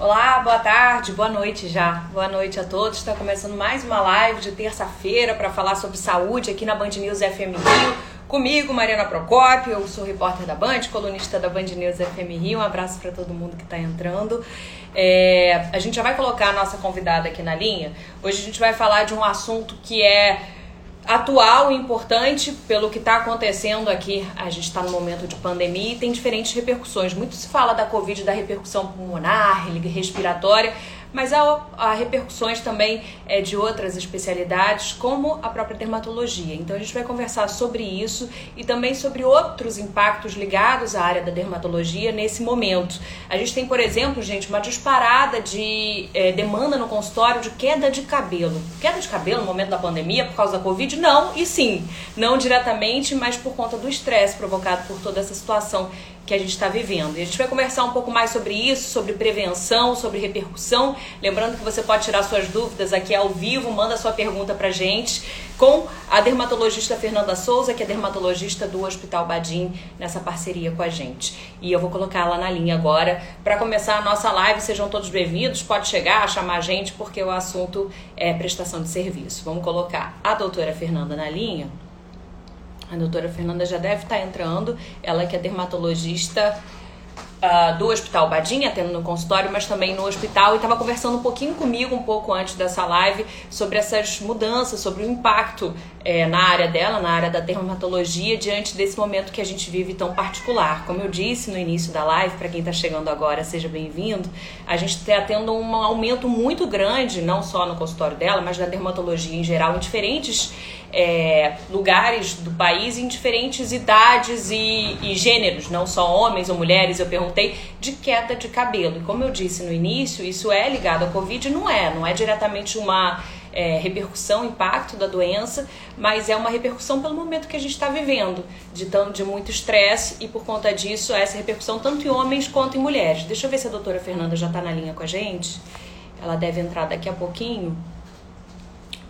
Olá, boa tarde, boa noite já. Boa noite a todos. Está começando mais uma live de terça-feira para falar sobre saúde aqui na Band News FM Rio. Comigo, Mariana Procópio, eu sou repórter da Band, colunista da Band News FM Rio. Um abraço para todo mundo que está entrando. É, a gente já vai colocar a nossa convidada aqui na linha. Hoje a gente vai falar de um assunto que é atual e importante pelo que está acontecendo aqui. A gente está no momento de pandemia e tem diferentes repercussões. Muito se fala da Covid, da repercussão pulmonar, respiratória mas há, há repercussões também é, de outras especialidades, como a própria dermatologia. Então a gente vai conversar sobre isso e também sobre outros impactos ligados à área da dermatologia nesse momento. A gente tem, por exemplo, gente, uma disparada de é, demanda no consultório de queda de cabelo. Queda de cabelo no momento da pandemia por causa da Covid? Não, e sim, não diretamente, mas por conta do estresse provocado por toda essa situação que a gente está vivendo. E a gente vai conversar um pouco mais sobre isso, sobre prevenção, sobre repercussão. Lembrando que você pode tirar suas dúvidas aqui ao vivo, manda sua pergunta pra gente com a dermatologista Fernanda Souza, que é dermatologista do Hospital Badim, nessa parceria com a gente. E eu vou colocar ela na linha agora para começar a nossa live. Sejam todos bem-vindos, pode chegar, chamar a gente, porque o assunto é prestação de serviço. Vamos colocar a doutora Fernanda na linha. A doutora Fernanda já deve estar entrando, ela que é dermatologista uh, do Hospital Badinha, atendo no consultório, mas também no hospital, e estava conversando um pouquinho comigo, um pouco antes dessa live, sobre essas mudanças, sobre o impacto é, na área dela, na área da dermatologia, diante desse momento que a gente vive tão particular. Como eu disse no início da live, para quem está chegando agora, seja bem-vindo, a gente está tendo um aumento muito grande, não só no consultório dela, mas da dermatologia em geral, em diferentes é, lugares do país em diferentes idades e, e, gêneros, não só homens ou mulheres, eu perguntei, de queda de cabelo. E como eu disse no início, isso é ligado à Covid? Não é, não é diretamente uma é, repercussão, impacto da doença, mas é uma repercussão pelo momento que a gente está vivendo, de, tanto, de muito estresse e por conta disso, essa repercussão tanto em homens quanto em mulheres. Deixa eu ver se a doutora Fernanda já está na linha com a gente. Ela deve entrar daqui a pouquinho.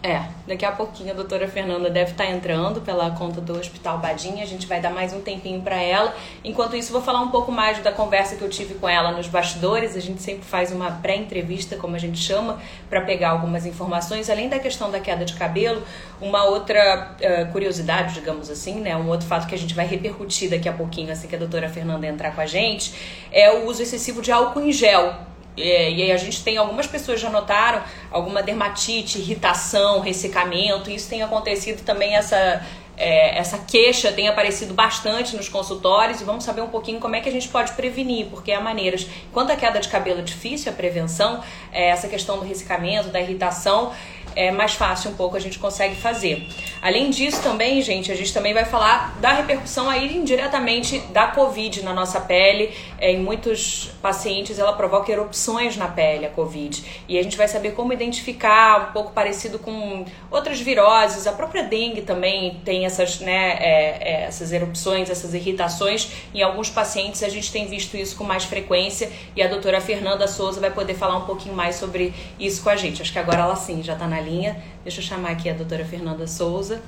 É, daqui a pouquinho a doutora Fernanda deve estar tá entrando pela conta do Hospital Badinha. A gente vai dar mais um tempinho para ela. Enquanto isso, vou falar um pouco mais da conversa que eu tive com ela nos bastidores. A gente sempre faz uma pré-entrevista, como a gente chama, para pegar algumas informações. Além da questão da queda de cabelo, uma outra uh, curiosidade, digamos assim, né? Um outro fato que a gente vai repercutir daqui a pouquinho, assim que a doutora Fernanda entrar com a gente, é o uso excessivo de álcool em gel é, e aí a gente tem algumas pessoas já notaram alguma dermatite, irritação, ressecamento. Isso tem acontecido também essa é, essa queixa tem aparecido bastante nos consultórios e vamos saber um pouquinho como é que a gente pode prevenir, porque há maneiras. Quanto a queda de cabelo é difícil, a prevenção, é, essa questão do ressecamento, da irritação, é mais fácil um pouco a gente consegue fazer. Além disso também, gente, a gente também vai falar da repercussão aí indiretamente da Covid na nossa pele. É, em muitos pacientes ela provoca erupções na pele, a Covid. E a gente vai saber como identificar, um pouco parecido com outras viroses. A própria dengue também tem essas, né, é, é, essas erupções, essas irritações. Em alguns pacientes a gente tem visto isso com mais frequência e a doutora Fernanda Souza vai poder falar um pouquinho mais sobre isso com a gente. Acho que agora ela sim já está na linha. Deixa eu chamar aqui a doutora Fernanda Souza.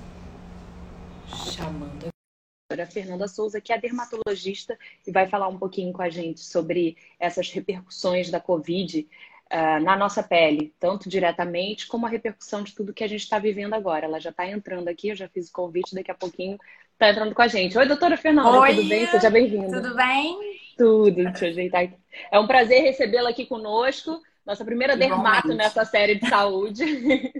Chamando. A doutora Fernanda Souza, que é dermatologista e vai falar um pouquinho com a gente sobre essas repercussões da Covid uh, na nossa pele, tanto diretamente como a repercussão de tudo que a gente está vivendo agora. Ela já está entrando aqui, eu já fiz o convite, daqui a pouquinho está entrando com a gente. Oi, doutora Fernanda, Oi, tudo bem? Seja bem-vinda. Tudo bem? Tudo, deixa eu ajeitar aqui. É um prazer recebê-la aqui conosco. Nossa primeira dermato nessa série de saúde.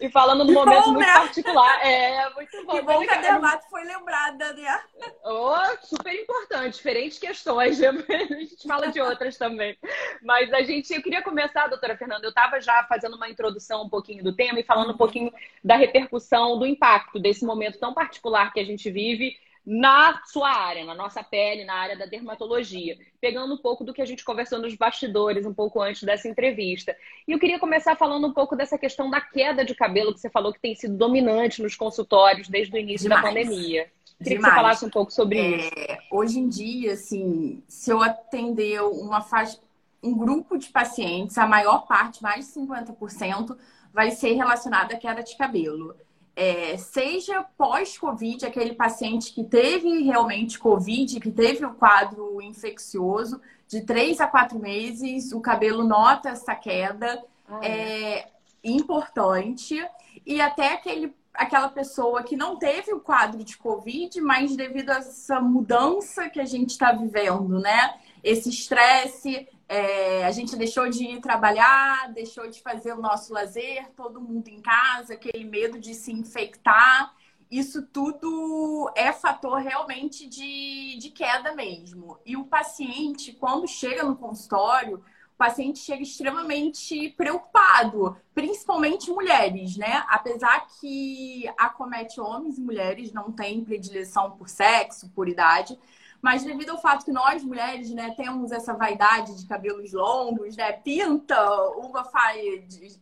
e falando num momento bom, muito né? particular. É, muito bom. Que bom que a dermato foi lembrada, né? Oh, super importante. Diferentes questões. A gente fala de outras também. Mas a gente, eu queria começar, doutora Fernanda, eu estava já fazendo uma introdução um pouquinho do tema e falando um pouquinho da repercussão, do impacto desse momento tão particular que a gente vive na sua área, na nossa pele, na área da dermatologia, pegando um pouco do que a gente conversou nos bastidores um pouco antes dessa entrevista. E eu queria começar falando um pouco dessa questão da queda de cabelo que você falou que tem sido dominante nos consultórios desde o início Demais. da pandemia. Queria Demais. que você falasse um pouco sobre é, isso. Hoje em dia, assim, se eu atender uma faixa, um grupo de pacientes, a maior parte, mais de 50%, vai ser relacionada à queda de cabelo é, seja pós-Covid, aquele paciente que teve realmente Covid, que teve o quadro infeccioso, de três a quatro meses, o cabelo nota essa queda. Ah, é. é importante. E até aquele, aquela pessoa que não teve o quadro de Covid, mas devido a essa mudança que a gente está vivendo, né? Esse estresse, é, a gente deixou de ir trabalhar, deixou de fazer o nosso lazer, todo mundo em casa, aquele medo de se infectar. Isso tudo é fator realmente de, de queda mesmo. E o paciente, quando chega no consultório, paciente chega extremamente preocupado, principalmente mulheres, né? Apesar que acomete homens e mulheres, não tem predileção por sexo, por idade, mas devido ao fato que nós, mulheres, né, temos essa vaidade de cabelos longos, né? Pinta, uma faz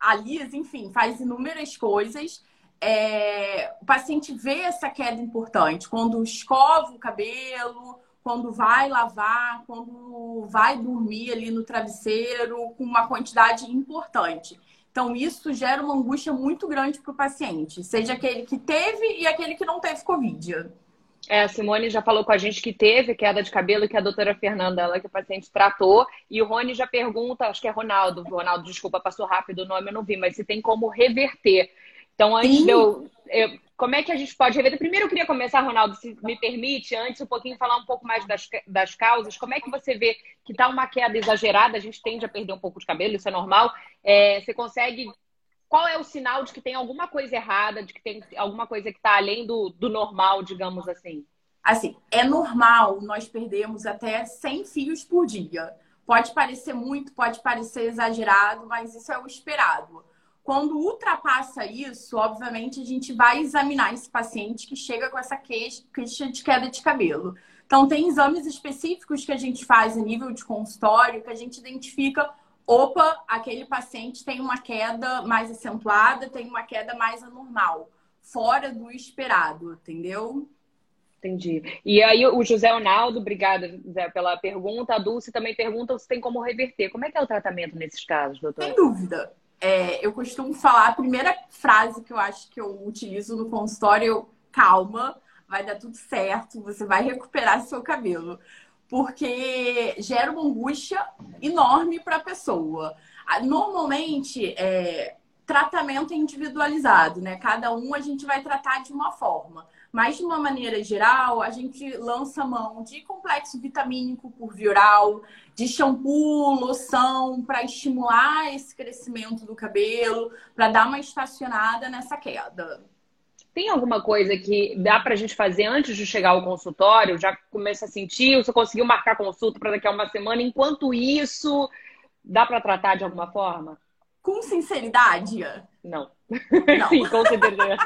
alisa, enfim, faz inúmeras coisas. É... o paciente vê essa queda importante quando escova o cabelo, quando vai lavar, quando vai dormir ali no travesseiro com uma quantidade importante. Então, isso gera uma angústia muito grande para o paciente, seja aquele que teve e aquele que não teve Covid. É, a Simone já falou com a gente que teve queda de cabelo, que a doutora Fernanda, ela que o paciente tratou. E o Rony já pergunta, acho que é Ronaldo, Ronaldo, desculpa, passou rápido o nome, eu não vi, mas se tem como reverter. Então, antes de eu, eu, Como é que a gente pode reverter? Primeiro, eu queria começar, Ronaldo, se me permite, antes um pouquinho falar um pouco mais das, das causas. Como é que você vê que está uma queda exagerada? A gente tende a perder um pouco de cabelo, isso é normal. É, você consegue qual é o sinal de que tem alguma coisa errada, de que tem alguma coisa que está além do, do normal, digamos assim? Assim, é normal nós perdermos até 100 fios por dia. Pode parecer muito, pode parecer exagerado, mas isso é o esperado. Quando ultrapassa isso, obviamente, a gente vai examinar esse paciente que chega com essa queixa de queda de cabelo. Então, tem exames específicos que a gente faz a nível de consultório que a gente identifica opa, aquele paciente tem uma queda mais acentuada, tem uma queda mais anormal, fora do esperado, entendeu? Entendi. E aí o José Ronaldo, obrigada, Zé, pela pergunta. A Dulce também pergunta se tem como reverter. Como é que é o tratamento nesses casos, doutor? Sem dúvida. É, eu costumo falar, a primeira frase que eu acho que eu utilizo no consultório, calma, vai dar tudo certo, você vai recuperar seu cabelo porque gera uma angústia enorme para a pessoa. Normalmente, é, tratamento individualizado, né? Cada um a gente vai tratar de uma forma. Mas, de uma maneira geral, a gente lança mão de complexo vitamínico por via oral, de shampoo, loção, para estimular esse crescimento do cabelo, para dar uma estacionada nessa queda. Tem alguma coisa que dá para a gente fazer antes de chegar ao consultório? Já começa a sentir? Você conseguiu marcar consulta para daqui a uma semana? Enquanto isso, dá para tratar de alguma forma? Com sinceridade? Não. Não. Sim, com certeza.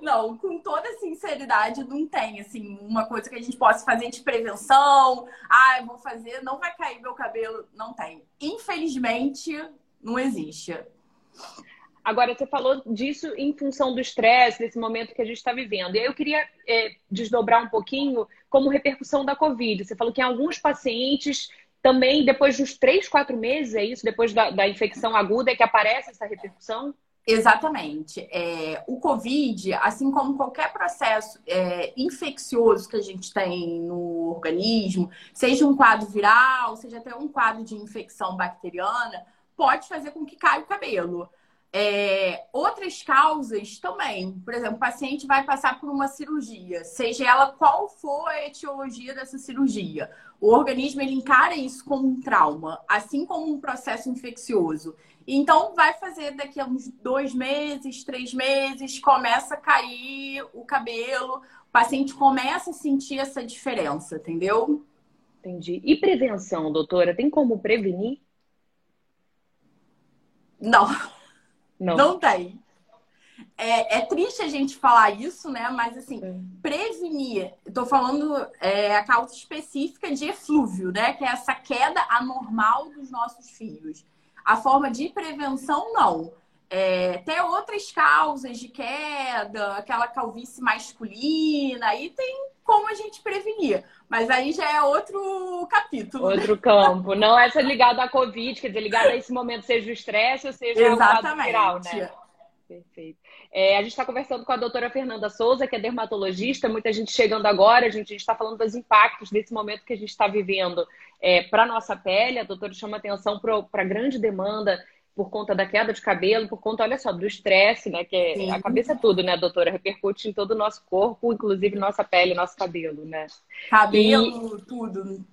Não, com toda sinceridade, não tem, assim, uma coisa que a gente possa fazer de prevenção. Ah, eu vou fazer, não vai cair meu cabelo. Não tem. Infelizmente, não existe. Agora, você falou disso em função do estresse, desse momento que a gente está vivendo. E aí eu queria é, desdobrar um pouquinho como repercussão da Covid. Você falou que em alguns pacientes também, depois dos três, quatro meses, é isso? Depois da, da infecção aguda, é que aparece essa repercussão? Exatamente. É, o Covid, assim como qualquer processo é, infeccioso que a gente tem no organismo, seja um quadro viral, seja até um quadro de infecção bacteriana, pode fazer com que caia o cabelo. É, outras causas também. Por exemplo, o paciente vai passar por uma cirurgia, seja ela qual for a etiologia dessa cirurgia. O organismo ele encara isso como um trauma, assim como um processo infeccioso. Então, vai fazer daqui a uns dois meses, três meses, começa a cair o cabelo, o paciente começa a sentir essa diferença, entendeu? Entendi. E prevenção, doutora? Tem como prevenir? Não. Não, não tem. É, é, triste a gente falar isso, né? Mas assim, prevenir. Estou falando é, a causa específica de eflúvio, né? Que é essa queda anormal dos nossos filhos. A forma de prevenção, não. É, tem outras causas de queda, aquela calvície masculina, aí tem como a gente prevenir. Mas aí já é outro capítulo. Outro campo. Não essa ligada à Covid, quer dizer, ligada a esse momento, seja o estresse ou seja Exatamente. o viral, né? Perfeito. É, a gente está conversando com a doutora Fernanda Souza, que é dermatologista, muita gente chegando agora, a gente está falando dos impactos desse momento que a gente está vivendo é, para nossa pele. A doutora chama atenção para a grande demanda por conta da queda de cabelo, por conta, olha só, do estresse, né? Que é, a cabeça é tudo, né, doutora? Repercute em todo o nosso corpo, inclusive nossa pele, nosso cabelo, né? Cabelo, e... tudo.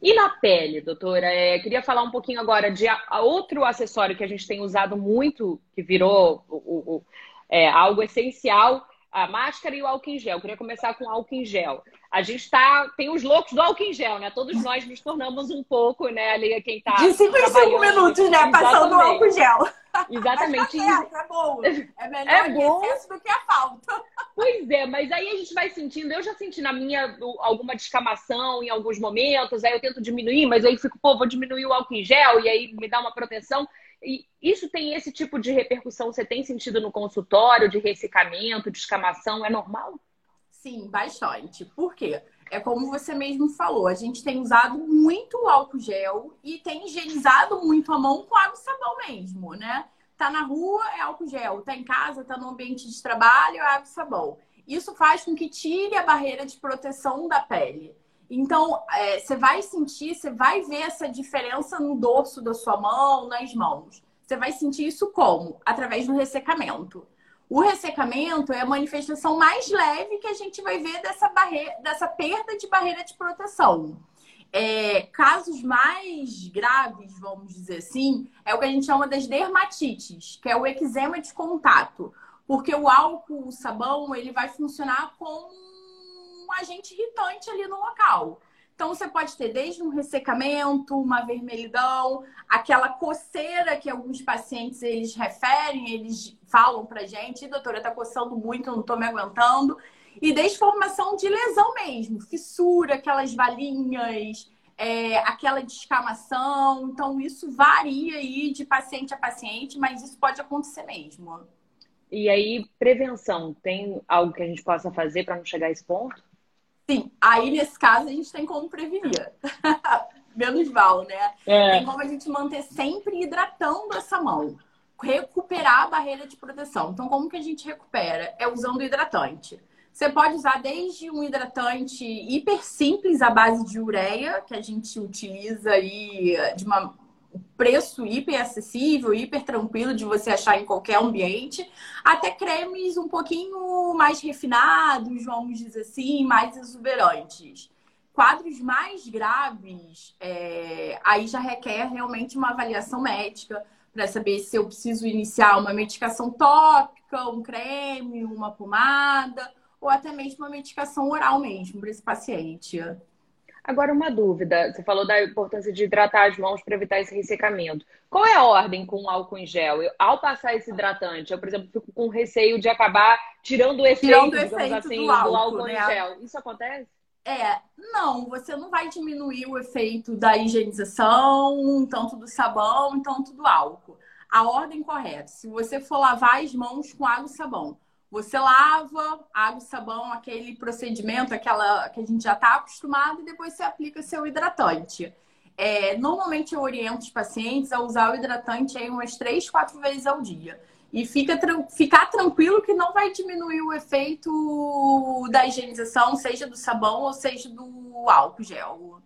E na pele, doutora? É, queria falar um pouquinho agora de a, a outro acessório que a gente tem usado muito, que virou o, o, é, algo essencial, a máscara e o álcool em gel. Eu queria começar com o álcool em gel. A gente tá, tem os loucos do álcool em gel, né? Todos nós nos tornamos um pouco, né, ali quem tá. De 5 em 5 minutos, né? Passando o álcool em gel. Exatamente. Mas tá é bom. É melhor é bom. excesso do que a falta. Pois é, mas aí a gente vai sentindo. Eu já senti na minha alguma descamação em alguns momentos, aí eu tento diminuir, mas aí fico, pô, vou diminuir o álcool em gel e aí me dá uma proteção. E isso tem esse tipo de repercussão? Você tem sentido no consultório de ressecamento, descamação? É normal? Sim, bastante. Por quê? É como você mesmo falou, a gente tem usado muito álcool gel e tem higienizado muito a mão com água e sabão mesmo, né? Tá na rua, é álcool gel. Tá em casa, tá no ambiente de trabalho, é água e sabão. Isso faz com que tire a barreira de proteção da pele. Então, é, você vai sentir, você vai ver essa diferença no dorso da sua mão, nas mãos. Você vai sentir isso como? Através do ressecamento. O ressecamento é a manifestação mais leve que a gente vai ver dessa, barreira, dessa perda de barreira de proteção. É, casos mais graves, vamos dizer assim, é o que a gente chama das dermatites, que é o eczema de contato. Porque o álcool, o sabão, ele vai funcionar como um agente irritante ali no local. Então, você pode ter desde um ressecamento, uma vermelhidão, aquela coceira que alguns pacientes eles referem, eles falam pra gente, doutora, tá coçando muito, não tô me aguentando. E desde formação de lesão mesmo, fissura, aquelas valinhas, é, aquela descamação. Então, isso varia aí de paciente a paciente, mas isso pode acontecer mesmo. E aí, prevenção, tem algo que a gente possa fazer para não chegar a esse ponto? Sim, aí nesse caso a gente tem como prevenir. Menos mal, né? É. Tem como a gente manter sempre hidratando essa mão. Recuperar a barreira de proteção. Então, como que a gente recupera? É usando hidratante. Você pode usar desde um hidratante hiper simples à base de ureia, que a gente utiliza aí de uma preço hiper acessível, hiper tranquilo de você achar em qualquer ambiente, até cremes um pouquinho mais refinados, vamos dizer assim, mais exuberantes. Quadros mais graves, é, aí já requer realmente uma avaliação médica para saber se eu preciso iniciar uma medicação tópica, um creme, uma pomada, ou até mesmo uma medicação oral mesmo para esse paciente. Agora, uma dúvida. Você falou da importância de hidratar as mãos para evitar esse ressecamento. Qual é a ordem com o álcool em gel? Eu, ao passar esse hidratante, eu, por exemplo, fico com receio de acabar tirando o efeito, tirando o efeito assim, do, álcool, do álcool né? em gel. Isso acontece? É, não, você não vai diminuir o efeito da higienização, tanto do sabão, tanto do álcool. A ordem correta, se você for lavar as mãos com água e sabão, você lava, água e sabão, aquele procedimento, aquela que a gente já está acostumado, e depois você aplica seu hidratante. É, normalmente eu oriento os pacientes a usar o hidratante aí umas três, quatro vezes ao dia. E fica, ficar tranquilo que não vai diminuir o efeito da higienização, seja do sabão ou seja do álcool gel.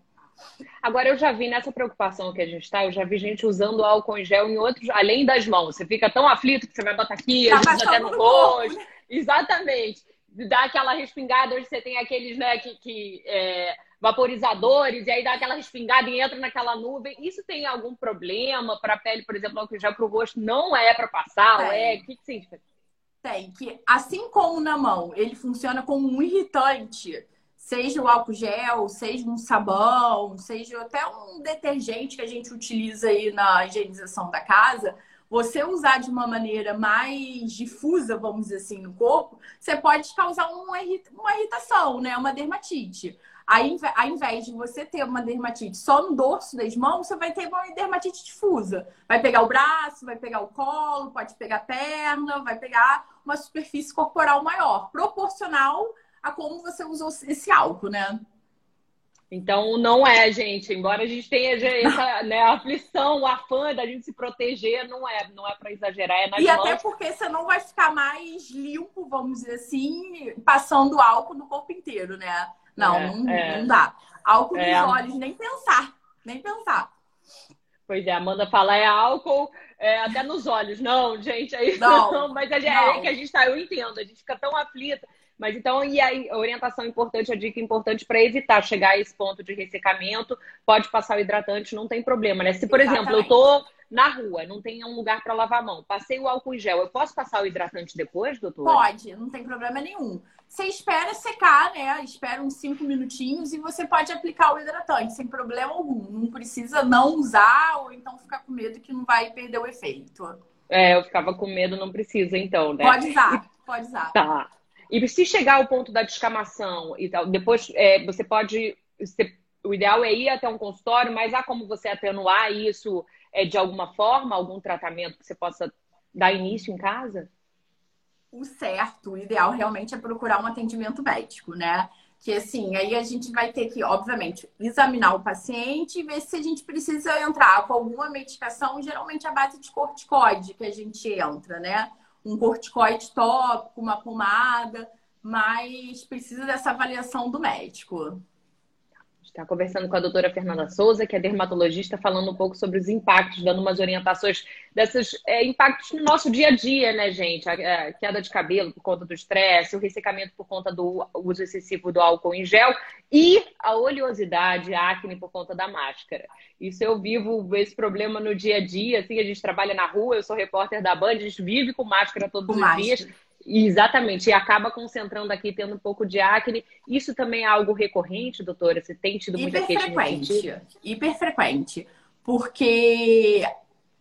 Agora, eu já vi nessa preocupação que a gente está, eu já vi gente usando álcool em gel em outros, além das mãos. Você fica tão aflito que você vai botar aqui, tá às vezes até no rosto. Exatamente. Dá aquela respingada, hoje você tem aqueles, né, que, que é, vaporizadores, e aí dá aquela respingada e entra naquela nuvem. Isso tem algum problema para a pele, por exemplo, que já para o rosto não é para passar? Tem. É? O que, que significa? Tem, que assim como na mão, ele funciona como um irritante, seja o álcool gel, seja um sabão, seja até um detergente que a gente utiliza aí na higienização da casa, você usar de uma maneira mais difusa, vamos dizer assim, no corpo, você pode causar uma, irritação, né? Uma dermatite. Aí, ao invés de você ter uma dermatite só no dorso das mãos, você vai ter uma dermatite difusa. Vai pegar o braço, vai pegar o colo, pode pegar a perna, vai pegar uma superfície corporal maior, proporcional a como você usou esse álcool, né? Então, não é, gente. Embora a gente tenha essa né, aflição, o afã da gente se proteger, não é, não é para exagerar, é nas E mãos. até porque você não vai ficar mais limpo, vamos dizer assim, passando álcool no corpo inteiro, né? Não, é, não, é. não, dá. Álcool nos é. olhos, nem pensar. Nem pensar. Pois é, a Amanda fala, é álcool é, até nos olhos. Não, gente, é isso não. não mas é, é, que a gente tá, eu entendo, a gente fica tão aflita. Mas então, e a orientação importante, a dica importante para evitar chegar a esse ponto de ressecamento, pode passar o hidratante, não tem problema, né? Se, por Exatamente. exemplo, eu tô na rua, não tem um lugar para lavar a mão, passei o álcool em gel, eu posso passar o hidratante depois, doutor? Pode, não tem problema nenhum. Você espera secar, né? Espera uns cinco minutinhos e você pode aplicar o hidratante sem problema algum. Não precisa não usar ou então ficar com medo que não vai perder o efeito. É, eu ficava com medo, não precisa então, né? Pode usar, pode usar. Tá. E se chegar ao ponto da descamação e tal, depois é, você pode. Você, o ideal é ir até um consultório, mas há como você atenuar isso é, de alguma forma, algum tratamento que você possa dar início em casa? O certo, o ideal realmente é procurar um atendimento médico, né? Que assim, aí a gente vai ter que, obviamente, examinar o paciente e ver se a gente precisa entrar com alguma medicação, geralmente a base de corticoide que a gente entra, né? Um corticoide tópico, uma pomada, mas precisa dessa avaliação do médico está conversando com a doutora Fernanda Souza, que é dermatologista, falando um pouco sobre os impactos, dando umas orientações desses é, impactos no nosso dia a dia, né, gente? A, a queda de cabelo por conta do estresse, o ressecamento por conta do uso excessivo do álcool em gel e a oleosidade, a acne por conta da máscara. Isso eu vivo esse problema no dia a dia, assim, a gente trabalha na rua, eu sou repórter da Band, a gente vive com máscara todos com os máscara. dias. Exatamente, e acaba concentrando aqui, tendo um pouco de acne. Isso também é algo recorrente, doutora? Você tem tido muita Hiperfrequente, hiperfrequente. Porque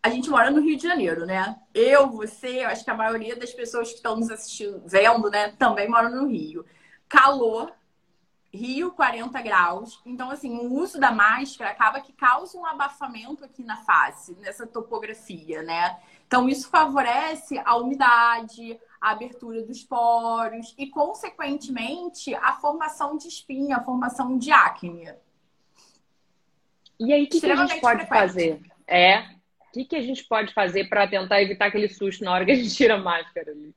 a gente mora no Rio de Janeiro, né? Eu, você, eu acho que a maioria das pessoas que estão nos assistindo, vendo, né, também moram no Rio. Calor, Rio 40 graus. Então, assim, o uso da máscara acaba que causa um abafamento aqui na face, nessa topografia, né? Então, isso favorece a umidade, a abertura dos poros e, consequentemente, a formação de espinha, a formação de acne. E aí, o que, que, a gente pode frequente. fazer? É, o que, que a gente pode fazer para tentar evitar aquele susto na hora que a gente tira a máscara ali?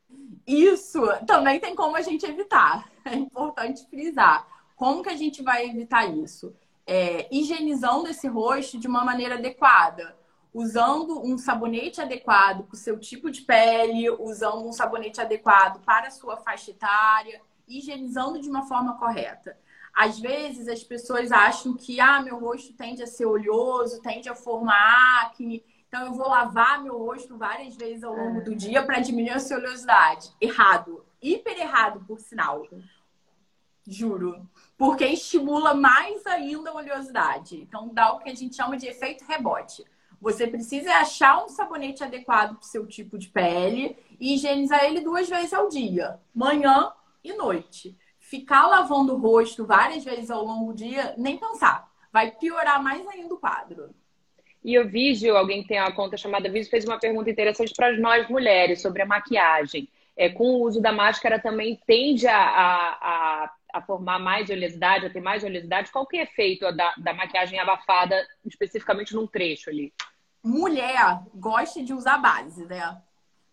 Isso também tem como a gente evitar. É importante frisar. Como que a gente vai evitar isso? É, higienizando esse rosto de uma maneira adequada usando um sabonete adequado para o seu tipo de pele, usando um sabonete adequado para a sua faixa etária, higienizando de uma forma correta. Às vezes as pessoas acham que ah, meu rosto tende a ser oleoso, tende a formar acne, então eu vou lavar meu rosto várias vezes ao longo do é. dia para diminuir a sua oleosidade. Errado, hiper errado, por sinal. Juro. Porque estimula mais ainda a oleosidade. Então dá o que a gente chama de efeito rebote. Você precisa achar um sabonete adequado para o seu tipo de pele e higienizar ele duas vezes ao dia, manhã e noite. Ficar lavando o rosto várias vezes ao longo do dia, nem pensar. Vai piorar mais ainda o quadro. E o Vídeo, alguém que tem uma conta chamada Vídeo, fez uma pergunta interessante para nós mulheres sobre a maquiagem. É, com o uso da máscara também tende a, a, a formar mais oleosidade, a ter mais oleosidade. Qual que é o efeito da, da maquiagem abafada, especificamente num trecho ali? Mulher gosta de usar base, né?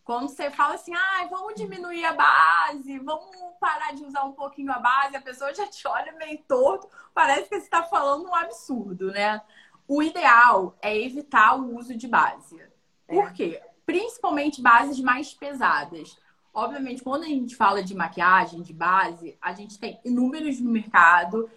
Quando você fala assim, ah, vamos diminuir a base, vamos parar de usar um pouquinho a base, a pessoa já te olha meio torto, parece que você está falando um absurdo, né? O ideal é evitar o uso de base. Por é. quê? Principalmente bases mais pesadas. Obviamente, quando a gente fala de maquiagem, de base, a gente tem inúmeros no mercado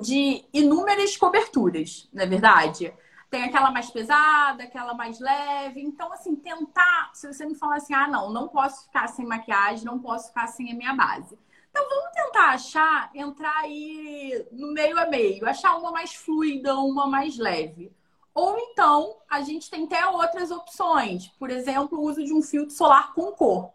de inúmeras coberturas, não é verdade? Tem aquela mais pesada, aquela mais leve. Então, assim, tentar. Se você me falar assim, ah, não, não posso ficar sem maquiagem, não posso ficar sem a minha base. Então, vamos tentar achar, entrar aí no meio a meio, achar uma mais fluida, uma mais leve. Ou então, a gente tem até outras opções. Por exemplo, o uso de um filtro solar com cor.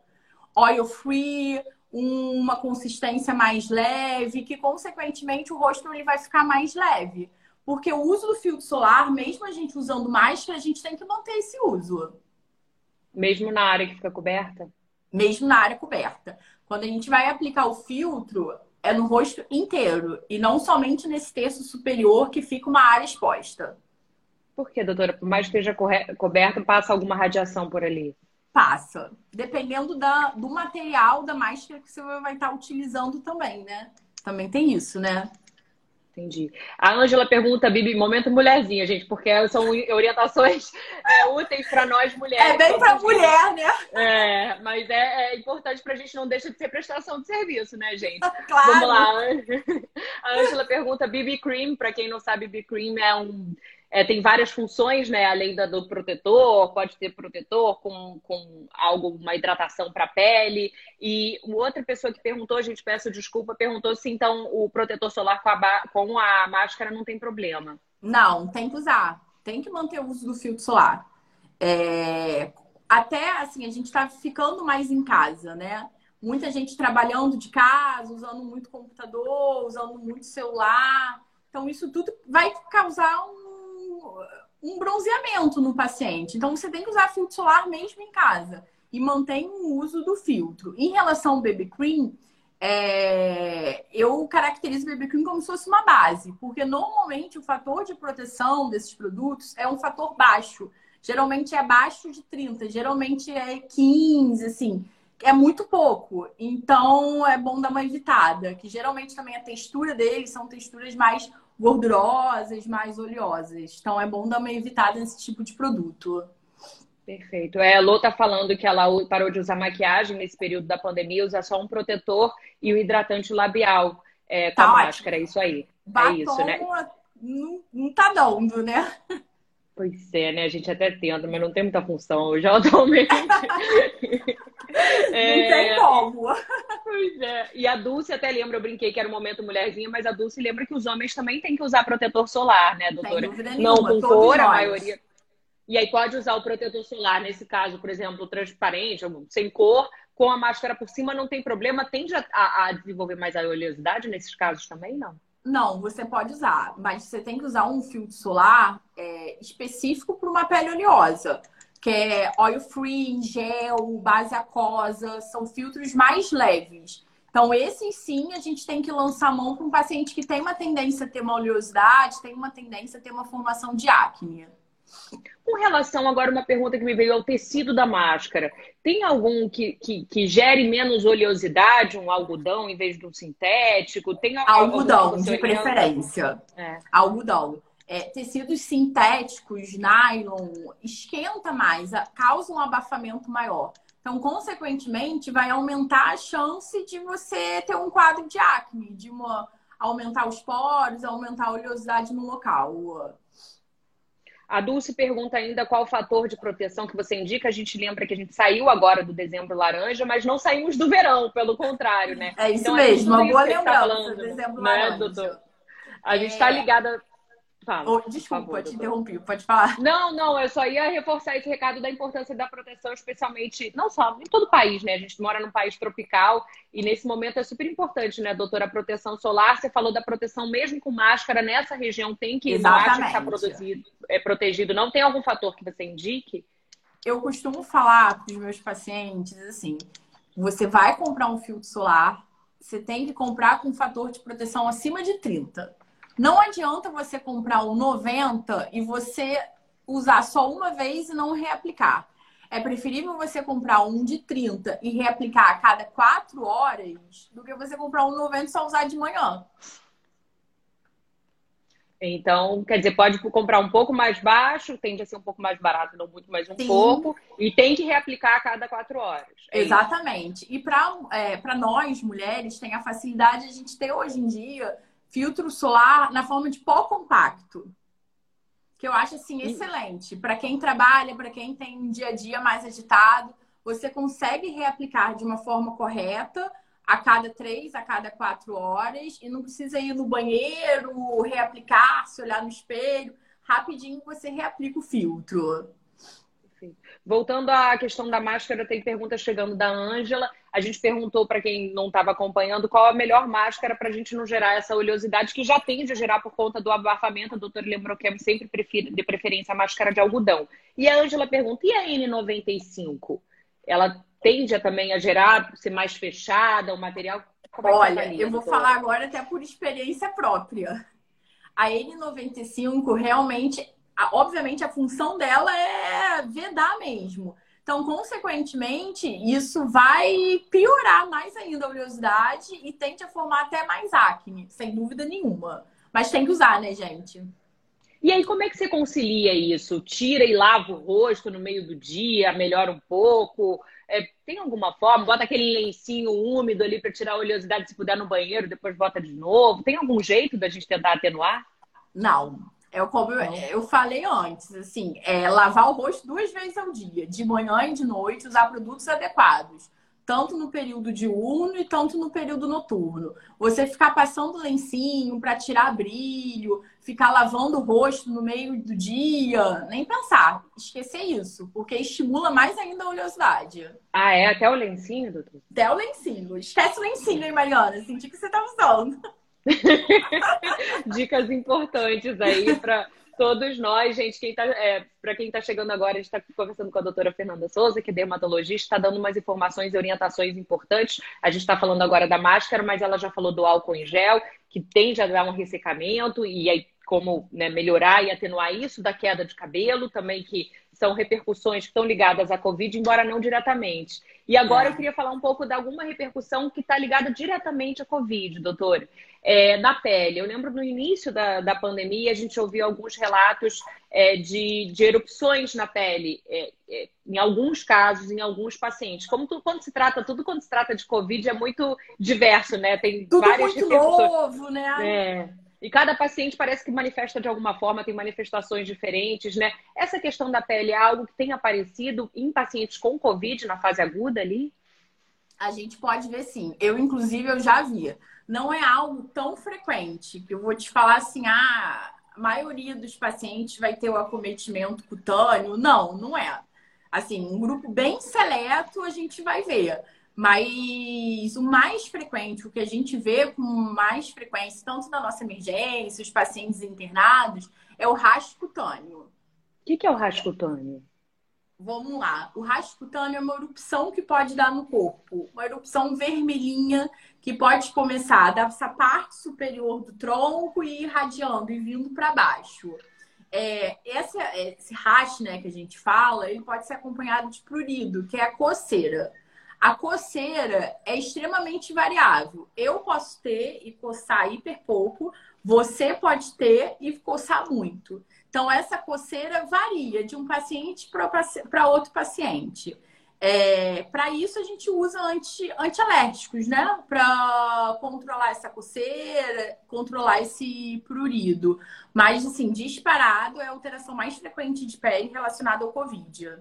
Oil free, uma consistência mais leve, que consequentemente o rosto ele vai ficar mais leve. Porque o uso do filtro solar, mesmo a gente usando máscara, a gente tem que manter esse uso. Mesmo na área que fica coberta? Mesmo na área coberta. Quando a gente vai aplicar o filtro, é no rosto inteiro e não somente nesse terço superior que fica uma área exposta. Por que, doutora? Por mais que esteja coberto, passa alguma radiação por ali? Passa. Dependendo da, do material da máscara que você vai estar utilizando também, né? Também tem isso, né? Entendi. A Ângela pergunta, Bibi, momento mulherzinha, gente, porque são orientações é, úteis para nós mulheres. É bem para mulher, né? É, mas é, é importante para a gente não deixar de ser prestação de serviço, né, gente? Claro. Vamos lá. A Ângela pergunta, BB Cream, para quem não sabe, BB Cream é um é, tem várias funções, né? Além da, do protetor, pode ter protetor com, com algo, uma hidratação para a pele. E outra pessoa que perguntou, a gente peço desculpa, perguntou se então o protetor solar com a, com a máscara não tem problema. Não, tem que usar. Tem que manter o uso do filtro solar. É... Até assim, a gente está ficando mais em casa, né? Muita gente trabalhando de casa, usando muito computador, usando muito celular. Então, isso tudo vai causar um um bronzeamento no paciente. Então, você tem que usar filtro solar mesmo em casa e mantém o uso do filtro. Em relação ao BB Cream, é... eu caracterizo o BB Cream como se fosse uma base, porque normalmente o fator de proteção desses produtos é um fator baixo. Geralmente é abaixo de 30, geralmente é 15, assim. É muito pouco. Então é bom dar uma evitada. Que geralmente também a textura deles são texturas mais gordurosas, mais oleosas. Então é bom dar uma evitada nesse tipo de produto. Perfeito. É, a Lô tá falando que ela parou de usar maquiagem nesse período da pandemia, usa só um protetor e um hidratante labial é, com tá a máscara. É isso aí. Batom, é isso, né? Não, não tá dando, né? Pois é, né? A gente até tenta, mas não tem muita função hoje atualmente. é... Não tem como. Pois é. E a Dulce até lembra, eu brinquei que era o momento mulherzinha, mas a Dulce lembra que os homens também têm que usar protetor solar, né, doutora? Não com cor, a maioria. E aí pode usar o protetor solar, nesse caso, por exemplo, transparente, sem cor, com a máscara por cima, não tem problema. Tende a, a desenvolver mais a oleosidade nesses casos também, não? Não, você pode usar, mas você tem que usar um filtro solar é, específico para uma pele oleosa, que é oil free, gel, base aquosa, são filtros mais leves. Então, esses sim a gente tem que lançar a mão para um paciente que tem uma tendência a ter uma oleosidade, tem uma tendência a ter uma formação de acne. Com relação agora, uma pergunta que me veio ao tecido da máscara. Tem algum que, que, que gere menos oleosidade, um algodão em vez de um sintético? Tem algodão, de preferência. É. Algodão. É, tecidos sintéticos, nylon, esquenta mais, causa um abafamento maior. Então, consequentemente, vai aumentar a chance de você ter um quadro de acne, de uma, aumentar os poros, aumentar a oleosidade no local. A Dulce pergunta ainda qual o fator de proteção que você indica. A gente lembra que a gente saiu agora do dezembro laranja, mas não saímos do verão, pelo contrário, né? É isso então, mesmo, uma boa tá lembrança, tá falando, dezembro né, laranja. Doutor? A gente está é... ligada Fala, oh, desculpa, favor, te interrompi, pode falar. Não, não, eu só ia reforçar esse recado da importância da proteção, especialmente, não só em todo o país, né? A gente mora num país tropical e nesse momento é super importante, né, doutora? A proteção solar, você falou da proteção mesmo com máscara nessa região, tem que estar produzido, é protegido. Não tem algum fator que você indique? Eu costumo falar para os meus pacientes assim: você vai comprar um filtro solar, você tem que comprar com um fator de proteção acima de 30. Não adianta você comprar um 90 e você usar só uma vez e não reaplicar. É preferível você comprar um de 30 e reaplicar a cada 4 horas do que você comprar um 90 e só usar de manhã. Então, quer dizer, pode comprar um pouco mais baixo, tende a ser um pouco mais barato, não muito, mais um Sim. pouco, e tem que reaplicar a cada quatro horas. É Exatamente. Isso. E para é, nós, mulheres, tem a facilidade de a gente ter hoje em dia filtro solar na forma de pó compacto. Que eu acho assim excelente. Para quem trabalha, para quem tem um dia a dia mais agitado, você consegue reaplicar de uma forma correta a cada três, a cada quatro horas e não precisa ir no banheiro, reaplicar, se olhar no espelho. Rapidinho você reaplica o filtro. Voltando à questão da máscara, tem pergunta chegando da Ângela. A gente perguntou para quem não estava acompanhando qual a melhor máscara para a gente não gerar essa oleosidade que já tende a gerar por conta do abafamento. A doutora lembrou que é sempre de preferência a máscara de algodão. E a Ângela pergunta: e a N95? Ela tende a, também a gerar, ser mais fechada, o material? Como é Olha, é eu vou falar agora até por experiência própria. A N95 realmente obviamente, a função dela é vedar mesmo. Então, consequentemente, isso vai piorar mais ainda a oleosidade e tende a formar até mais acne, sem dúvida nenhuma. Mas tem que usar, né, gente? E aí, como é que você concilia isso? Tira e lava o rosto no meio do dia, melhora um pouco? É, tem alguma forma? Bota aquele lencinho úmido ali para tirar a oleosidade se puder no banheiro, depois bota de novo. Tem algum jeito da gente tentar atenuar? Não. É como eu, eu falei antes, assim, é lavar o rosto duas vezes ao dia, de manhã e de noite, usar produtos adequados tanto no período diurno e tanto no período noturno. Você ficar passando lencinho para tirar brilho, ficar lavando o rosto no meio do dia, nem pensar. Esquecer isso, porque estimula mais ainda a oleosidade. Ah, é? Até o lencinho, doutor? Até o lencinho. Esquece o lencinho, hein, Mariana? Senti que você tá usando. Dicas importantes aí para todos nós, gente, quem tá, é, para quem está chegando agora, a gente está conversando com a doutora Fernanda Souza, que é dermatologista, está dando umas informações e orientações importantes. A gente está falando agora da máscara, mas ela já falou do álcool em gel, que tende a dar um ressecamento, e aí como né, melhorar e atenuar isso da queda de cabelo, também que são repercussões que estão ligadas à Covid, embora não diretamente. E agora é. eu queria falar um pouco de alguma repercussão que está ligada diretamente à Covid, doutor. É, na pele. Eu lembro no início da, da pandemia, a gente ouviu alguns relatos é, de, de erupções na pele, é, é em alguns casos, em alguns pacientes. Como tu, quando se trata, tudo quando se trata de Covid é muito diverso, né? Tem tudo várias muito novo, né? É. E cada paciente parece que manifesta de alguma forma, tem manifestações diferentes, né? Essa questão da pele é algo que tem aparecido em pacientes com Covid na fase aguda ali? A gente pode ver sim. Eu, inclusive, eu já via. Não é algo tão frequente que eu vou te falar assim, ah, a maioria dos pacientes vai ter o acometimento cutâneo. Não, não é. Assim, um grupo bem seleto a gente vai ver. Mas o mais frequente, o que a gente vê com mais frequência, tanto na nossa emergência, os pacientes internados, é o rasgo cutâneo. O que, que é o rasgo cutâneo? Vamos lá. O rasgo cutâneo é uma erupção que pode dar no corpo. Uma erupção vermelhinha que pode começar dessa parte superior do tronco e ir irradiando e vindo para baixo. É, esse, esse rash, né, que a gente fala, ele pode ser acompanhado de prurido, que é a coceira. A coceira é extremamente variável. Eu posso ter e coçar hiper pouco, você pode ter e coçar muito. Então, essa coceira varia de um paciente para outro paciente. É, para isso, a gente usa anti, antialérgicos, né? Para controlar essa coceira, controlar esse prurido. Mas, assim, disparado é a alteração mais frequente de pele relacionada ao Covid.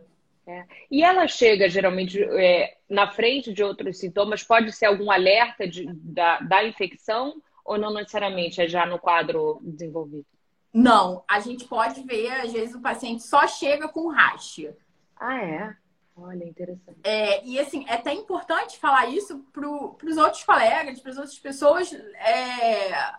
É. E ela chega geralmente é, na frente de outros sintomas? Pode ser algum alerta de, da, da infecção ou não necessariamente é já no quadro desenvolvido? Não, a gente pode ver, às vezes o paciente só chega com racha. Ah, é? Olha, interessante. É, e assim, é até importante falar isso para os outros colegas, para as outras pessoas, é,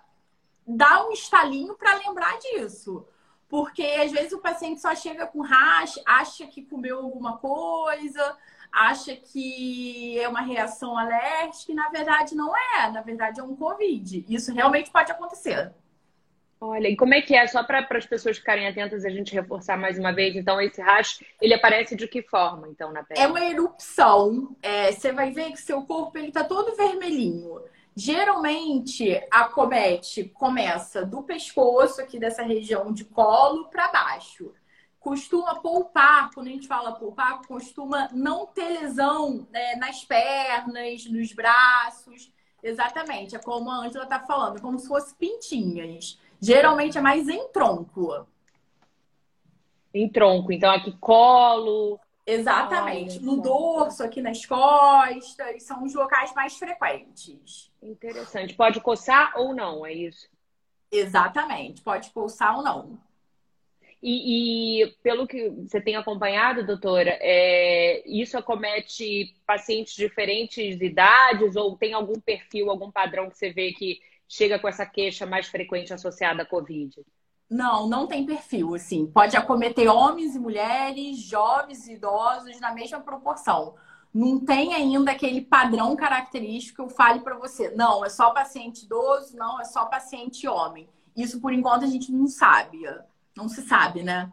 dar um estalinho para lembrar disso. Porque às vezes o paciente só chega com racha, acha que comeu alguma coisa, acha que é uma reação alérgica, e na verdade não é. Na verdade é um Covid. Isso realmente pode acontecer. Olha, e como é que é? Só para as pessoas ficarem atentas a gente reforçar mais uma vez, então esse rash, ele aparece de que forma, então, na pele? É uma erupção. É, você vai ver que seu corpo ele tá todo vermelhinho. Geralmente, a comete começa do pescoço, aqui dessa região de colo, para baixo. Costuma poupar, quando a gente fala poupar, costuma não ter lesão né, nas pernas, nos braços. Exatamente, é como a Ângela está falando, como se fosse pintinhas. Geralmente é mais em tronco. Em tronco, então aqui colo, Exatamente. no dorso, aqui nas costas, são os locais mais frequentes. Interessante. Pode coçar ou não, é isso? Exatamente. Pode coçar ou não. E, e pelo que você tem acompanhado, doutora, é, isso acomete pacientes de diferentes idades ou tem algum perfil, algum padrão que você vê que chega com essa queixa mais frequente associada à Covid? Não, não tem perfil, assim. Pode acometer homens e mulheres, jovens e idosos na mesma proporção. Não tem ainda aquele padrão característico que eu fale para você. Não, é só paciente idoso, não, é só paciente homem. Isso, por enquanto, a gente não sabe. Não se sabe, né?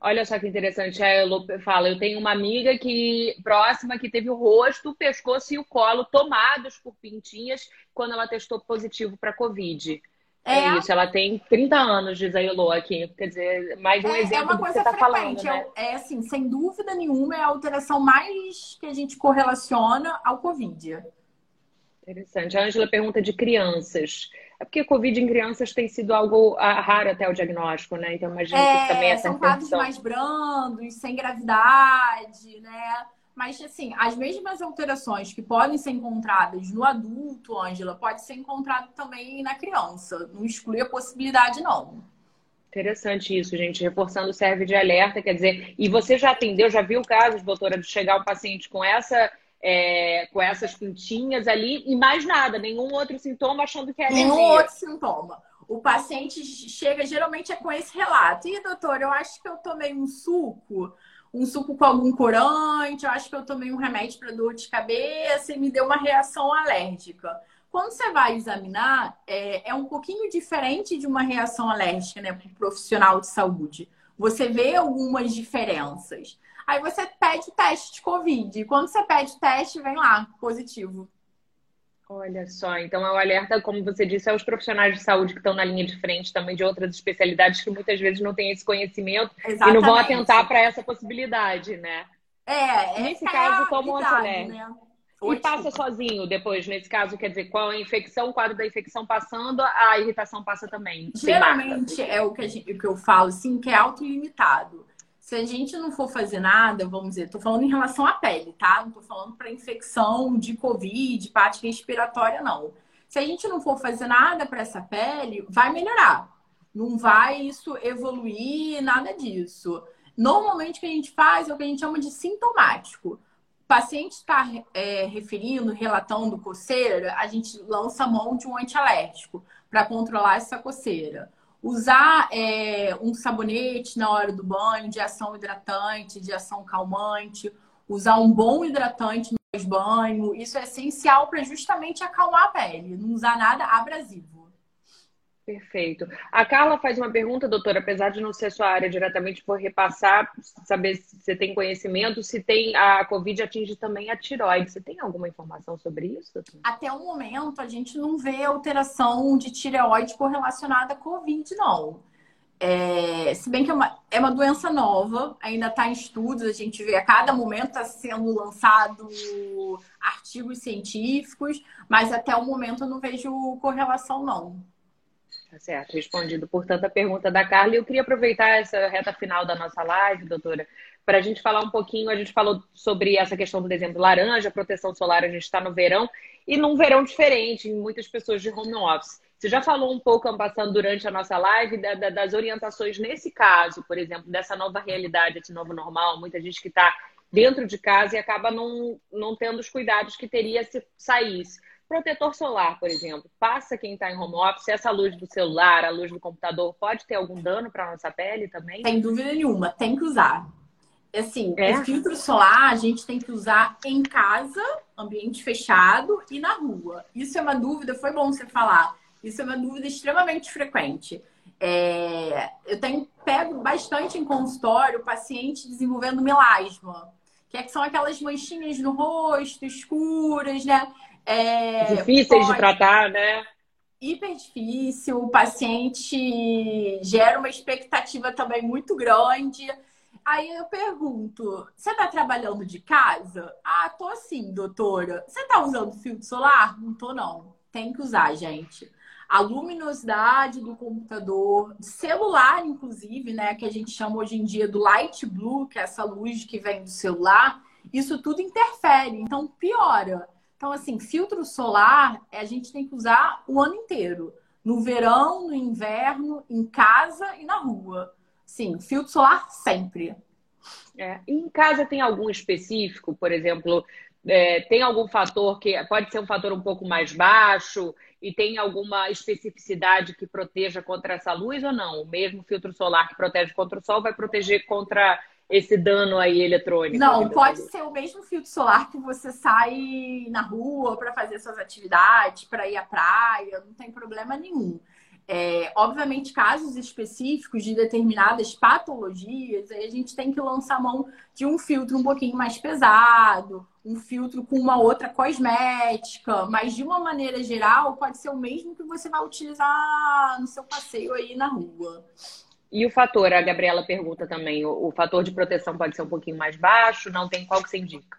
Olha só que interessante. A Elo fala: eu tenho uma amiga que próxima que teve o rosto, o pescoço e o colo tomados por pintinhas quando ela testou positivo para Covid. É. é isso, ela tem 30 anos, diz a Elo aqui. Quer dizer, mais um é, exemplo é uma coisa que você está falando, né? É, é assim, sem dúvida nenhuma, é a alteração mais que a gente correlaciona ao Covid. Interessante. A Ângela pergunta de crianças. É porque Covid em crianças tem sido algo raro até o diagnóstico, né? Então imagina é, que também essa São quadros mais brandos, sem gravidade, né? Mas, assim, as mesmas alterações que podem ser encontradas no adulto, Ângela, pode ser encontrado também na criança. Não exclui a possibilidade, não. Interessante isso, gente. Reforçando serve de alerta, quer dizer, e você já atendeu, já viu casos, doutora, de chegar o paciente com essa é, com essas pintinhas ali e mais nada, nenhum outro sintoma achando que é alergia. Nenhum outro sintoma. O paciente chega geralmente é com esse relato. E doutor, eu acho que eu tomei um suco um suco com algum corante, eu acho que eu tomei um remédio para dor de cabeça e me deu uma reação alérgica. Quando você vai examinar, é, é um pouquinho diferente de uma reação alérgica, né, para o profissional de saúde. Você vê algumas diferenças. Aí você pede o teste de Covid. E quando você pede o teste, vem lá, positivo. Olha só, então é o um alerta, como você disse, aos profissionais de saúde que estão na linha de frente também de outras especialidades que muitas vezes não têm esse conhecimento Exatamente. e não vão atentar para essa possibilidade, né? É, nesse caso, como antialérgico. Né? E passa sozinho depois, nesse caso, quer dizer, qual a infecção, o quadro da infecção passando, a irritação passa também. Geralmente é o que, gente, o que eu falo, assim, que é autolimitado se a gente não for fazer nada, vamos dizer, tô falando em relação à pele, tá? Não tô falando para infecção de Covid, parte respiratória, não. Se a gente não for fazer nada para essa pele, vai melhorar. Não vai isso evoluir, nada disso. Normalmente o que a gente faz é o que a gente chama de sintomático. Paciente está é, referindo, relatando coceira, a gente lança mão de um antialérgico para controlar essa coceira. Usar é, um sabonete na hora do banho, de ação hidratante, de ação calmante. Usar um bom hidratante no pós-banho. Isso é essencial para justamente acalmar a pele. Não usar nada abrasivo. Perfeito. A Carla faz uma pergunta, doutora, apesar de não ser sua área diretamente, por repassar, saber se você tem conhecimento, se tem a Covid atinge também a tiroide. Você tem alguma informação sobre isso? Até o momento, a gente não vê alteração de tireoide correlacionada à Covid, não. É, se bem que é uma, é uma doença nova, ainda está em estudos, a gente vê a cada momento está sendo lançado artigos científicos, mas até o momento eu não vejo correlação, não. Tá certo, respondido, portanto, a pergunta da Carla. E eu queria aproveitar essa reta final da nossa live, doutora, para a gente falar um pouquinho. A gente falou sobre essa questão do dezembro laranja, proteção solar, a gente está no verão, e num verão diferente, em muitas pessoas de home office. Você já falou um pouco, passando durante a nossa live, da, da, das orientações nesse caso, por exemplo, dessa nova realidade, esse novo normal, muita gente que está dentro de casa e acaba não, não tendo os cuidados que teria se saísse. Protetor solar, por exemplo, passa quem está em home office, essa luz do celular, a luz do computador, pode ter algum dano para a nossa pele também? Sem dúvida nenhuma, tem que usar. Assim, é? o filtro solar a gente tem que usar em casa, ambiente fechado e na rua. Isso é uma dúvida, foi bom você falar. Isso é uma dúvida extremamente frequente. É, eu tenho pego bastante em consultório paciente desenvolvendo melasma, que, é que são aquelas manchinhas no rosto, escuras, né? É, Difíceis pode... de tratar, né? Hiper difícil, o paciente gera uma expectativa também muito grande. Aí eu pergunto: você está trabalhando de casa? Ah, tô sim, doutora. Você está usando filtro solar? Não tô, não. Tem que usar, gente. A luminosidade do computador, celular, inclusive, né? Que a gente chama hoje em dia do light blue, que é essa luz que vem do celular, isso tudo interfere, então piora. Então, assim, filtro solar a gente tem que usar o ano inteiro. No verão, no inverno, em casa e na rua. Sim, filtro solar sempre. É. Em casa tem algum específico, por exemplo, é, tem algum fator que pode ser um fator um pouco mais baixo e tem alguma especificidade que proteja contra essa luz ou não? O mesmo filtro solar que protege contra o sol vai proteger contra esse dano aí eletrônico? Não, pode ser o mesmo filtro solar que você sai na rua para fazer suas atividades, para ir à praia, não tem problema nenhum. É, obviamente, casos específicos de determinadas patologias, aí a gente tem que lançar mão de um filtro um pouquinho mais pesado, um filtro com uma outra cosmética, mas de uma maneira geral, pode ser o mesmo que você vai utilizar no seu passeio aí na rua. E o fator, a Gabriela pergunta também, o, o fator de proteção pode ser um pouquinho mais baixo? Não tem qual que você indica?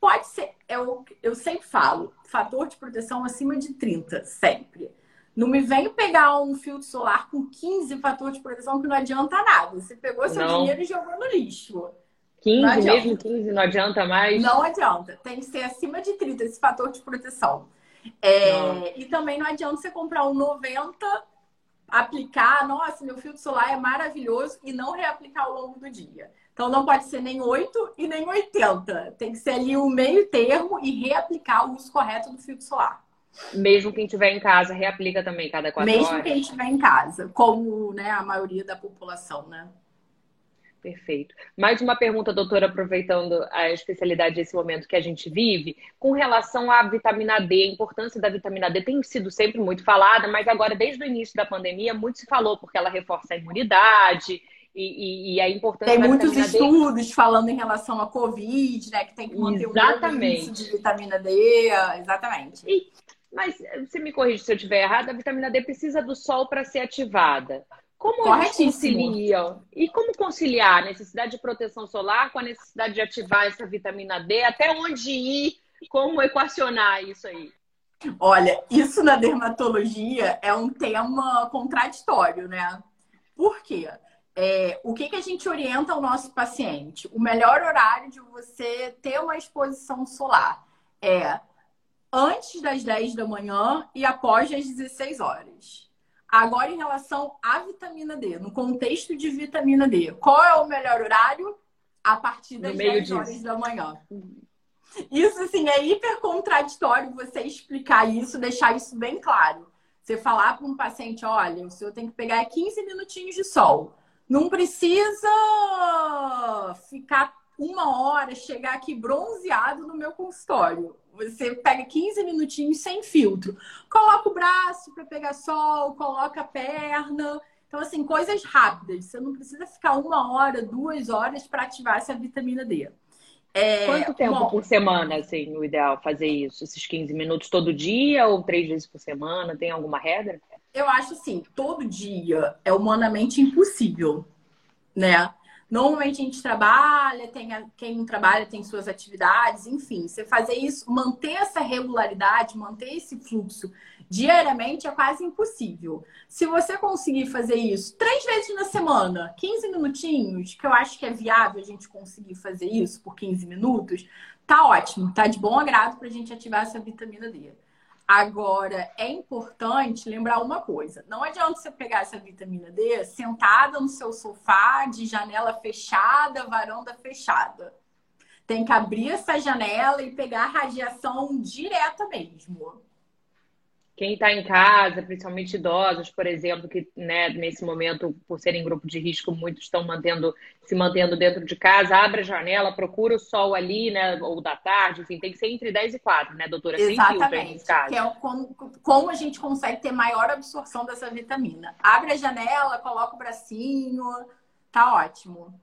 Pode ser, eu, eu sempre falo, fator de proteção acima de 30, sempre. Não me vem pegar um filtro solar com 15 fatores de proteção que não adianta nada. Você pegou seu não. dinheiro e jogou no lixo. 15, mesmo 15, não adianta mais? Não adianta. Tem que ser acima de 30 esse fator de proteção. É, e também não adianta você comprar um 90, aplicar, nossa, meu filtro solar é maravilhoso e não reaplicar ao longo do dia. Então não pode ser nem 8 e nem 80. Tem que ser ali o meio termo e reaplicar o uso correto do filtro solar. Mesmo quem estiver em casa, reaplica também cada quatro Mesmo horas? Mesmo quem estiver em casa, como né, a maioria da população, né? Perfeito. Mais uma pergunta, doutora, aproveitando a especialidade desse momento que a gente vive, com relação à vitamina D, a importância da vitamina D tem sido sempre muito falada, mas agora, desde o início da pandemia, muito se falou, porque ela reforça a imunidade, e, e, e a importância Tem muitos estudos D... falando em relação à Covid, né? Que tem que manter exatamente. o de vitamina D. Exatamente. E, mas você me corrige se eu estiver errada, a vitamina D precisa do sol para ser ativada. Como eles conciliam? E como conciliar a necessidade de proteção solar com a necessidade de ativar essa vitamina D? Até onde ir? Como equacionar isso aí? Olha, isso na dermatologia é um tema contraditório, né? Por quê? É, o que, que a gente orienta ao nosso paciente? O melhor horário de você ter uma exposição solar é antes das 10 da manhã e após as 16 horas. Agora, em relação à vitamina D, no contexto de vitamina D, qual é o melhor horário? A partir das 10 disso. horas da manhã. Isso, assim, é hiper contraditório você explicar isso, deixar isso bem claro. Você falar para um paciente, olha, o senhor tem que pegar 15 minutinhos de sol. Não precisa ficar uma hora, chegar aqui bronzeado no meu consultório. Você pega 15 minutinhos sem filtro. Coloca o braço para pegar sol, coloca a perna. Então, assim, coisas rápidas. Você não precisa ficar uma hora, duas horas para ativar essa vitamina D. É, Quanto tempo bom, por semana, assim, o ideal fazer isso? Esses 15 minutos todo dia ou três vezes por semana? Tem alguma regra? Eu acho assim, todo dia é humanamente impossível, né? Normalmente a gente trabalha, tem a, quem trabalha tem suas atividades, enfim. Você fazer isso, manter essa regularidade, manter esse fluxo diariamente é quase impossível. Se você conseguir fazer isso três vezes na semana, 15 minutinhos, que eu acho que é viável a gente conseguir fazer isso por 15 minutos, tá ótimo, tá de bom agrado para a gente ativar essa vitamina D. Agora, é importante lembrar uma coisa: não adianta você pegar essa vitamina D sentada no seu sofá, de janela fechada, varanda fechada. Tem que abrir essa janela e pegar a radiação direta mesmo quem está em casa, principalmente idosos, por exemplo, que né, nesse momento, por serem grupo de risco, muitos estão mantendo, se mantendo dentro de casa, abre a janela, procura o sol ali, né? Ou da tarde, enfim, tem que ser entre 10 e 4, né, doutora? Exatamente. Que é como, como a gente consegue ter maior absorção dessa vitamina. Abre a janela, coloca o bracinho, tá ótimo.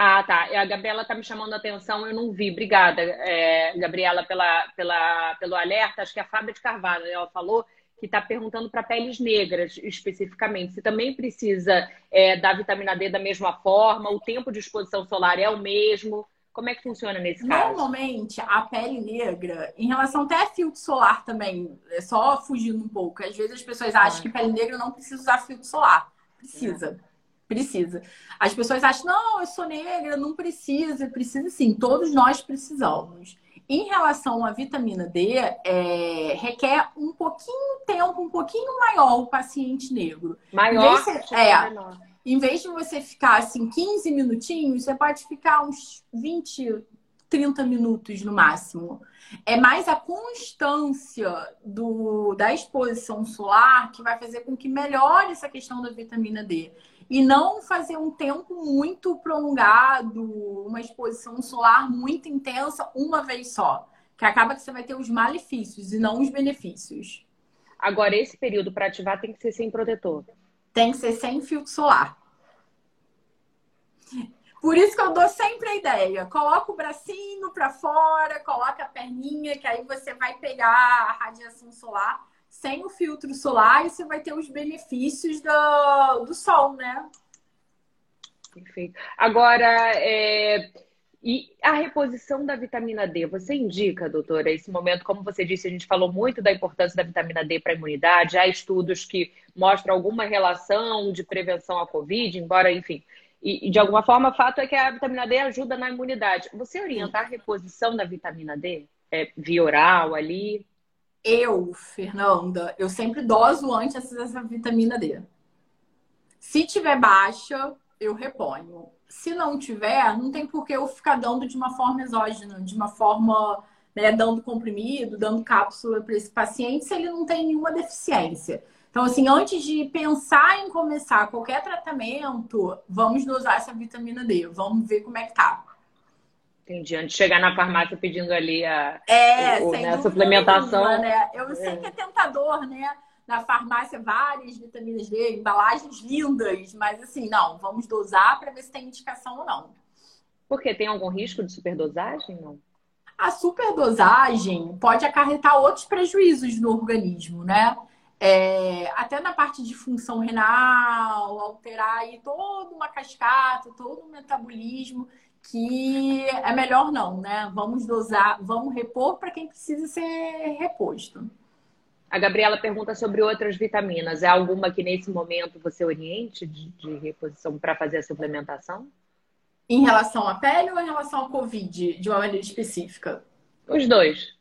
Ah, tá. A Gabriela tá me chamando a atenção, eu não vi. Obrigada, é, Gabriela, pela, pela, pelo alerta. Acho que é a Fábia de Carvalho, ela falou que está perguntando para peles negras especificamente. Se também precisa é, da vitamina D da mesma forma, o tempo de exposição solar é o mesmo. Como é que funciona nesse caso? Normalmente, a pele negra, em relação até a filtro solar também, é só fugindo um pouco. Às vezes as pessoas acham que pele negra não precisa usar filtro solar. Precisa. Precisa. As pessoas acham, não, eu sou negra, não precisa. Precisa sim, todos nós precisamos. Em relação à vitamina D, é, requer um pouquinho tempo, um pouquinho maior o paciente negro. Maior? Em vez, é, menor. em vez de você ficar assim 15 minutinhos, você pode ficar uns 20, 30 minutos no máximo. É mais a constância do, da exposição solar que vai fazer com que melhore essa questão da vitamina D e não fazer um tempo muito prolongado, uma exposição solar muito intensa uma vez só, que acaba que você vai ter os malefícios e não os benefícios. Agora, esse período para ativar tem que ser sem protetor. Tem que ser sem filtro solar. Por isso que eu dou sempre a ideia. Coloca o bracinho para fora, coloca a perninha, que aí você vai pegar a radiação solar sem o filtro solar e você vai ter os benefícios do, do sol, né? Perfeito. Agora, é... e a reposição da vitamina D, você indica, doutora, esse momento, como você disse, a gente falou muito da importância da vitamina D para a imunidade, há estudos que mostram alguma relação de prevenção à Covid, embora, enfim, e, de alguma forma, o fato é que a vitamina D ajuda na imunidade. Você orienta a reposição da vitamina D? É, via oral ali? Eu, Fernanda, eu sempre doso antes dessa vitamina D. Se tiver baixa, eu reponho. Se não tiver, não tem por que eu ficar dando de uma forma exógena, de uma forma, né, dando comprimido, dando cápsula para esse paciente, se ele não tem nenhuma deficiência. Então, assim, antes de pensar em começar qualquer tratamento, vamos dosar essa vitamina D. Vamos ver como é que tá. Entendi. Antes de chegar na farmácia pedindo ali a, é, o, né, a suplementação. Nenhuma, né? Eu sei é. que é tentador, né? Na farmácia, várias vitaminas D, embalagens lindas, mas assim, não, vamos dosar para ver se tem indicação ou não. Porque tem algum risco de superdosagem? Não. A superdosagem pode acarretar outros prejuízos no organismo, né? É, até na parte de função renal, alterar aí toda uma cascata, todo um metabolismo que é melhor não, né? Vamos dosar, vamos repor para quem precisa ser reposto. A Gabriela pergunta sobre outras vitaminas. É alguma que nesse momento você oriente de, de reposição para fazer a suplementação? Em relação à pele ou em relação ao Covid, de uma maneira específica? Os dois.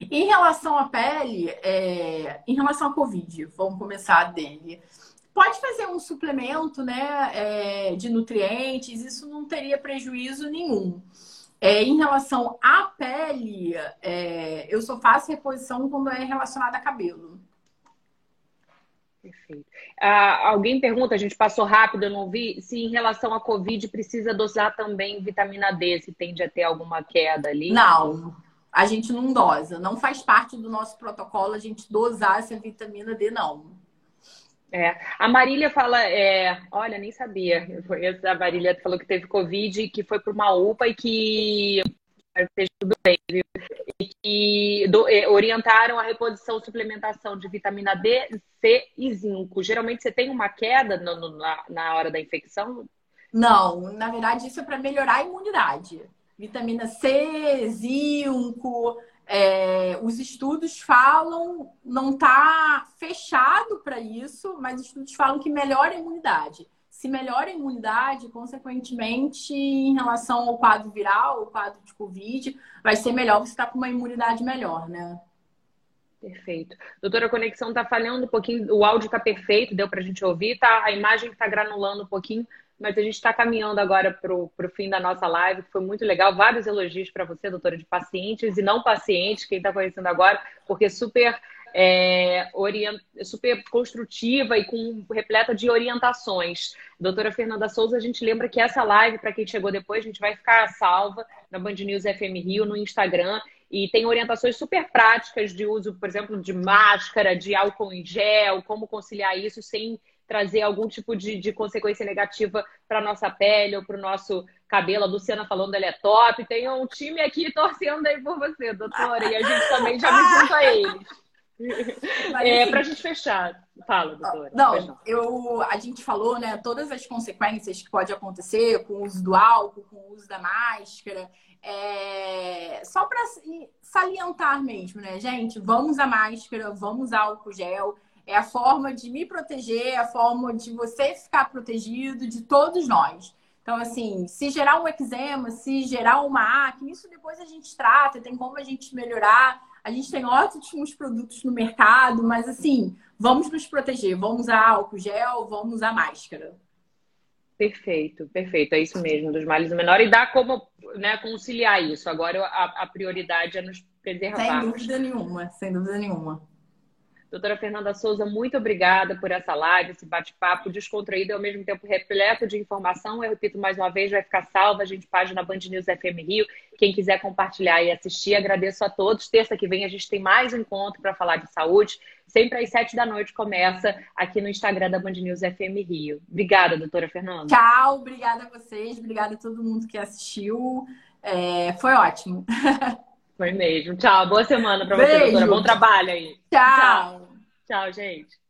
Em relação à pele, é, em relação à Covid, vamos começar dele. Pode fazer um suplemento né, é, de nutrientes, isso não teria prejuízo nenhum. É, em relação à pele, é, eu só faço reposição quando é relacionada a cabelo. Perfeito. Ah, alguém pergunta, a gente passou rápido, eu não vi, se em relação à Covid precisa dosar também vitamina D, se tende a ter alguma queda ali? Não, a gente não dosa. Não faz parte do nosso protocolo a gente dosar essa vitamina D, não. É. A Marília fala, é, olha, nem sabia. A Marília falou que teve Covid, que foi para uma UPA e que tudo bem, viu? E que do, é, orientaram a reposição suplementação de vitamina D, C e zinco. Geralmente você tem uma queda no, no, na, na hora da infecção? Não, na verdade isso é para melhorar a imunidade vitamina C, zinco. É, os estudos falam, não está fechado para isso, mas os estudos falam que melhora a imunidade. Se melhora a imunidade, consequentemente, em relação ao quadro viral, ao quadro de Covid, vai ser melhor você estar tá com uma imunidade melhor, né? Perfeito. Doutora, a conexão está falhando um pouquinho, o áudio está perfeito, deu para a gente ouvir, tá? A imagem está granulando um pouquinho, mas a gente está caminhando agora para o fim da nossa live, que foi muito legal. Vários elogios para você, doutora, de pacientes e não pacientes, quem está conhecendo agora, porque super, é, orient... super construtiva e com repleta de orientações. Doutora Fernanda Souza, a gente lembra que essa live, para quem chegou depois, a gente vai ficar salva na Band News FM Rio, no Instagram. E tem orientações super práticas de uso, por exemplo, de máscara, de álcool em gel, como conciliar isso sem trazer algum tipo de, de consequência negativa para nossa pele ou para o nosso cabelo. A Luciana falando, ele é top. Tem um time aqui torcendo aí por você, doutora. E a gente também já me junta a eles. Mas, é, assim, para a gente fechar. Fala, doutora. Não, eu, a gente falou, né, todas as consequências que pode acontecer com o uso do álcool, com o uso da máscara. É... Só para salientar mesmo, né, gente? Vamos usar máscara, vamos álcool gel. É a forma de me proteger, é a forma de você ficar protegido, de todos nós. Então, assim, se gerar um eczema, se gerar uma acne, isso depois a gente trata, tem como a gente melhorar. A gente tem ótimos produtos no mercado, mas assim, vamos nos proteger. Vamos usar álcool gel, vamos usar máscara. Perfeito, perfeito. É isso mesmo, dos males o menor. E dá como né, conciliar isso. Agora a, a prioridade é nos preservar. Sem dúvida nenhuma, sem dúvida nenhuma. Doutora Fernanda Souza, muito obrigada por essa live, esse bate-papo descontraído e ao mesmo tempo repleto de informação. Eu repito mais uma vez, vai ficar salva a gente página Band News FM Rio. Quem quiser compartilhar e assistir, agradeço a todos. Terça que vem a gente tem mais um encontro para falar de saúde. Sempre às sete da noite começa aqui no Instagram da Band News FM Rio. Obrigada, doutora Fernanda. Tchau, obrigada a vocês, obrigada a todo mundo que assistiu. É, foi ótimo. Foi mesmo. Tchau, boa semana para você, doutora. Bom trabalho aí. Tchau. Tchau, gente.